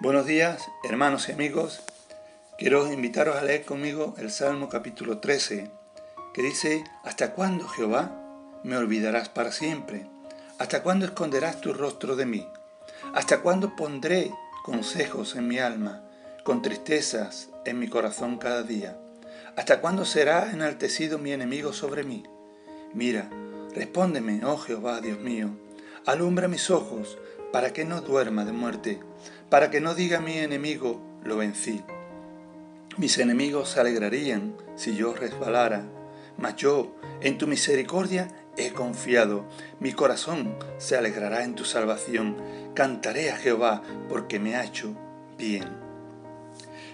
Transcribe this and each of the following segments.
Buenos días, hermanos y amigos. Quiero invitaros a leer conmigo el Salmo capítulo 13, que dice, ¿Hasta cuándo, Jehová, me olvidarás para siempre? ¿Hasta cuándo esconderás tu rostro de mí? ¿Hasta cuándo pondré consejos en mi alma, con tristezas en mi corazón cada día? ¿Hasta cuándo será enaltecido mi enemigo sobre mí? Mira, respóndeme, oh Jehová, Dios mío, alumbra mis ojos, para que no duerma de muerte, para que no diga mi enemigo, lo vencí. Mis enemigos se alegrarían si yo resbalara, mas yo, en tu misericordia, he confiado. Mi corazón se alegrará en tu salvación. Cantaré a Jehová porque me ha hecho bien.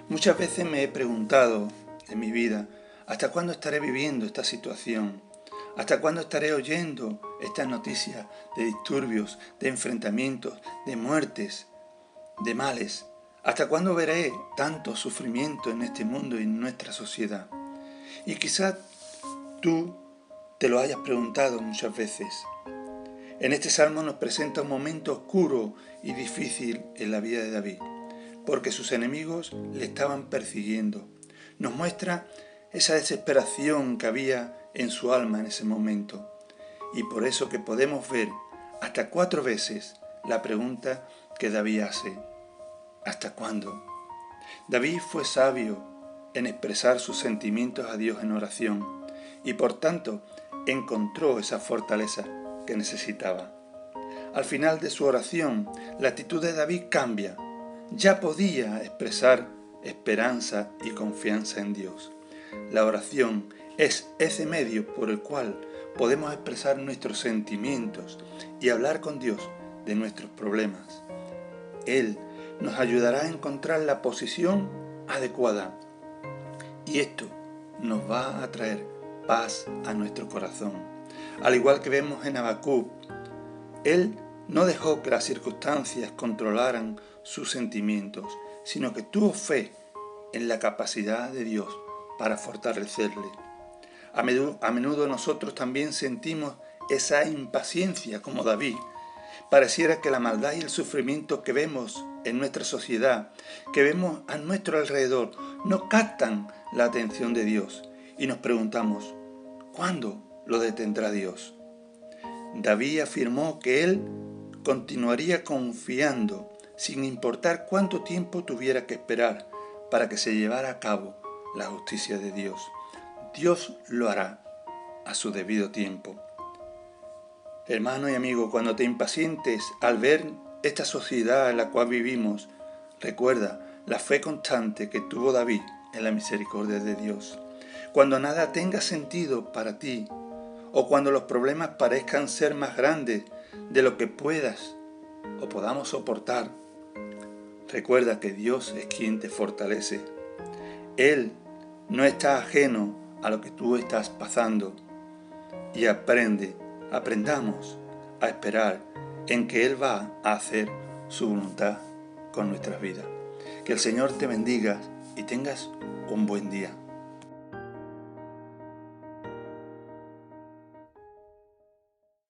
Muchas veces me he preguntado en mi vida, ¿hasta cuándo estaré viviendo esta situación? ¿Hasta cuándo estaré oyendo estas noticias de disturbios, de enfrentamientos, de muertes, de males? ¿Hasta cuándo veré tanto sufrimiento en este mundo y en nuestra sociedad? Y quizás tú te lo hayas preguntado muchas veces. En este salmo nos presenta un momento oscuro y difícil en la vida de David, porque sus enemigos le estaban persiguiendo. Nos muestra esa desesperación que había en su alma en ese momento. Y por eso que podemos ver hasta cuatro veces la pregunta que David hace. ¿Hasta cuándo? David fue sabio en expresar sus sentimientos a Dios en oración y por tanto encontró esa fortaleza que necesitaba. Al final de su oración, la actitud de David cambia. Ya podía expresar esperanza y confianza en Dios. La oración es ese medio por el cual podemos expresar nuestros sentimientos y hablar con Dios de nuestros problemas. Él nos ayudará a encontrar la posición adecuada y esto nos va a traer paz a nuestro corazón. Al igual que vemos en Habacuc, él no dejó que las circunstancias controlaran sus sentimientos, sino que tuvo fe en la capacidad de Dios para fortalecerle. A menudo, a menudo nosotros también sentimos esa impaciencia como David. Pareciera que la maldad y el sufrimiento que vemos en nuestra sociedad, que vemos a nuestro alrededor, no captan la atención de Dios y nos preguntamos, ¿cuándo lo detendrá Dios? David afirmó que él continuaría confiando sin importar cuánto tiempo tuviera que esperar para que se llevara a cabo la justicia de Dios. Dios lo hará a su debido tiempo. Hermano y amigo, cuando te impacientes al ver esta sociedad en la cual vivimos, recuerda la fe constante que tuvo David en la misericordia de Dios. Cuando nada tenga sentido para ti, o cuando los problemas parezcan ser más grandes de lo que puedas o podamos soportar, Recuerda que Dios es quien te fortalece. Él no está ajeno a lo que tú estás pasando. Y aprende, aprendamos a esperar en que Él va a hacer su voluntad con nuestras vidas. Que el Señor te bendiga y tengas un buen día.